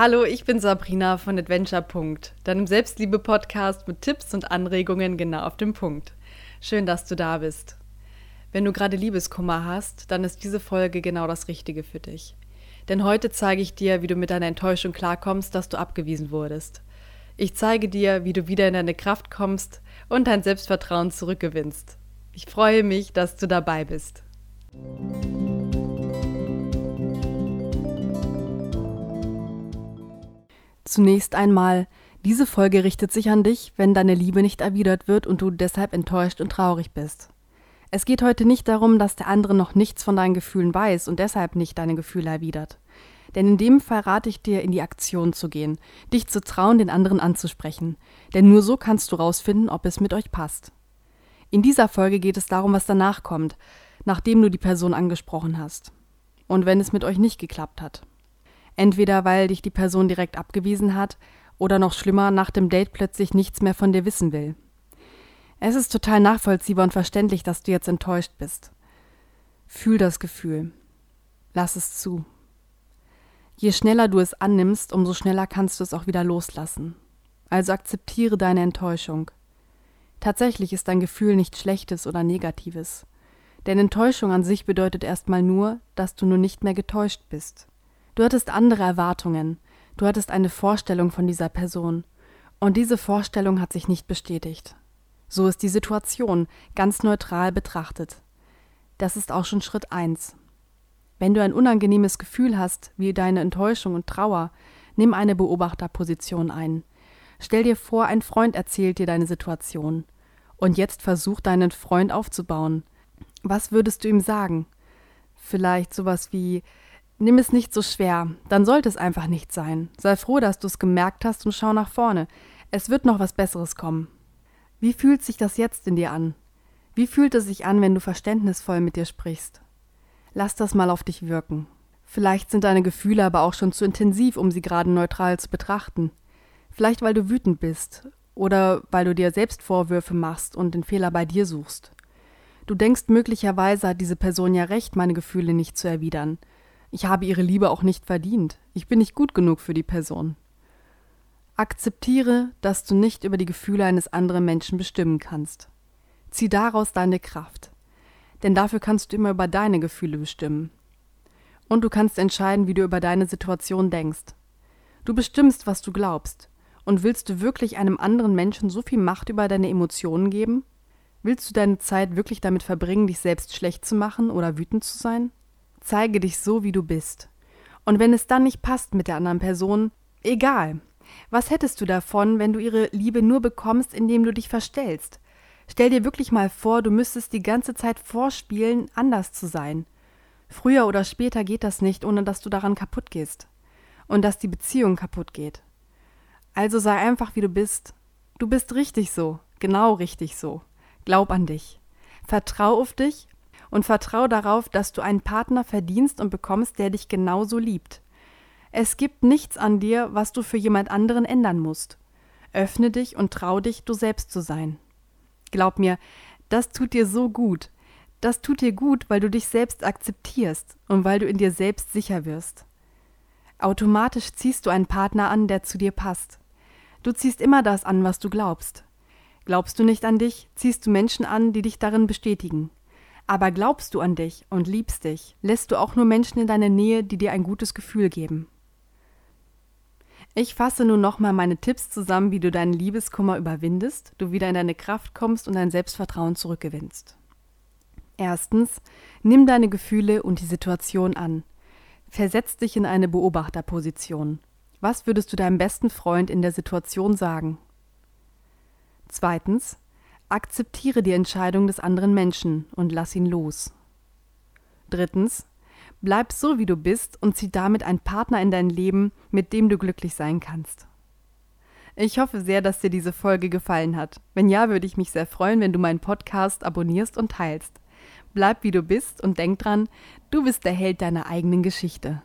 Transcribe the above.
Hallo, ich bin Sabrina von Adventure. deinem Selbstliebe-Podcast mit Tipps und Anregungen genau auf dem Punkt. Schön, dass du da bist. Wenn du gerade Liebeskummer hast, dann ist diese Folge genau das Richtige für dich. Denn heute zeige ich dir, wie du mit deiner Enttäuschung klarkommst, dass du abgewiesen wurdest. Ich zeige dir, wie du wieder in deine Kraft kommst und dein Selbstvertrauen zurückgewinnst. Ich freue mich, dass du dabei bist. Zunächst einmal, diese Folge richtet sich an dich, wenn deine Liebe nicht erwidert wird und du deshalb enttäuscht und traurig bist. Es geht heute nicht darum, dass der andere noch nichts von deinen Gefühlen weiß und deshalb nicht deine Gefühle erwidert. Denn in dem Fall rate ich dir, in die Aktion zu gehen, dich zu trauen, den anderen anzusprechen. Denn nur so kannst du rausfinden, ob es mit euch passt. In dieser Folge geht es darum, was danach kommt, nachdem du die Person angesprochen hast. Und wenn es mit euch nicht geklappt hat. Entweder weil dich die Person direkt abgewiesen hat oder noch schlimmer, nach dem Date plötzlich nichts mehr von dir wissen will. Es ist total nachvollziehbar und verständlich, dass du jetzt enttäuscht bist. Fühl das Gefühl. Lass es zu. Je schneller du es annimmst, umso schneller kannst du es auch wieder loslassen. Also akzeptiere deine Enttäuschung. Tatsächlich ist dein Gefühl nichts Schlechtes oder Negatives. Denn Enttäuschung an sich bedeutet erstmal nur, dass du nur nicht mehr getäuscht bist. Du hattest andere Erwartungen, du hattest eine Vorstellung von dieser Person, und diese Vorstellung hat sich nicht bestätigt. So ist die Situation, ganz neutral betrachtet. Das ist auch schon Schritt eins. Wenn du ein unangenehmes Gefühl hast, wie deine Enttäuschung und Trauer, nimm eine Beobachterposition ein. Stell dir vor, ein Freund erzählt dir deine Situation. Und jetzt versuch deinen Freund aufzubauen. Was würdest du ihm sagen? Vielleicht sowas wie Nimm es nicht so schwer, dann sollte es einfach nicht sein. Sei froh, dass du es gemerkt hast und schau nach vorne. Es wird noch was Besseres kommen. Wie fühlt sich das jetzt in dir an? Wie fühlt es sich an, wenn du verständnisvoll mit dir sprichst? Lass das mal auf dich wirken. Vielleicht sind deine Gefühle aber auch schon zu intensiv, um sie gerade neutral zu betrachten. Vielleicht weil du wütend bist oder weil du dir selbst Vorwürfe machst und den Fehler bei dir suchst. Du denkst möglicherweise hat diese Person ja recht, meine Gefühle nicht zu erwidern ich habe ihre Liebe auch nicht verdient. Ich bin nicht gut genug für die Person. Akzeptiere, dass du nicht über die Gefühle eines anderen Menschen bestimmen kannst. Zieh daraus deine Kraft. Denn dafür kannst du immer über deine Gefühle bestimmen. Und du kannst entscheiden, wie du über deine Situation denkst. Du bestimmst, was du glaubst. Und willst du wirklich einem anderen Menschen so viel Macht über deine Emotionen geben? Willst du deine Zeit wirklich damit verbringen, dich selbst schlecht zu machen oder wütend zu sein? Zeige dich so, wie du bist. Und wenn es dann nicht passt mit der anderen Person, egal. Was hättest du davon, wenn du ihre Liebe nur bekommst, indem du dich verstellst? Stell dir wirklich mal vor, du müsstest die ganze Zeit vorspielen, anders zu sein. Früher oder später geht das nicht, ohne dass du daran kaputt gehst. Und dass die Beziehung kaputt geht. Also sei einfach, wie du bist. Du bist richtig so, genau richtig so. Glaub an dich. Vertrau auf dich und vertrau darauf, dass du einen Partner verdienst und bekommst, der dich genauso liebt. Es gibt nichts an dir, was du für jemand anderen ändern musst. Öffne dich und trau dich, du selbst zu sein. Glaub mir, das tut dir so gut. Das tut dir gut, weil du dich selbst akzeptierst und weil du in dir selbst sicher wirst. Automatisch ziehst du einen Partner an, der zu dir passt. Du ziehst immer das an, was du glaubst. Glaubst du nicht an dich, ziehst du Menschen an, die dich darin bestätigen. Aber glaubst du an dich und liebst dich, lässt du auch nur Menschen in deiner Nähe, die dir ein gutes Gefühl geben. Ich fasse nun nochmal meine Tipps zusammen, wie du deinen Liebeskummer überwindest, du wieder in deine Kraft kommst und dein Selbstvertrauen zurückgewinnst. Erstens, nimm deine Gefühle und die Situation an. Versetz dich in eine Beobachterposition. Was würdest du deinem besten Freund in der Situation sagen? Zweitens, Akzeptiere die Entscheidung des anderen Menschen und lass ihn los. Drittens, bleib so wie du bist und zieh damit einen Partner in dein Leben, mit dem du glücklich sein kannst. Ich hoffe sehr, dass dir diese Folge gefallen hat. Wenn ja, würde ich mich sehr freuen, wenn du meinen Podcast abonnierst und teilst. Bleib wie du bist und denk dran, du bist der Held deiner eigenen Geschichte.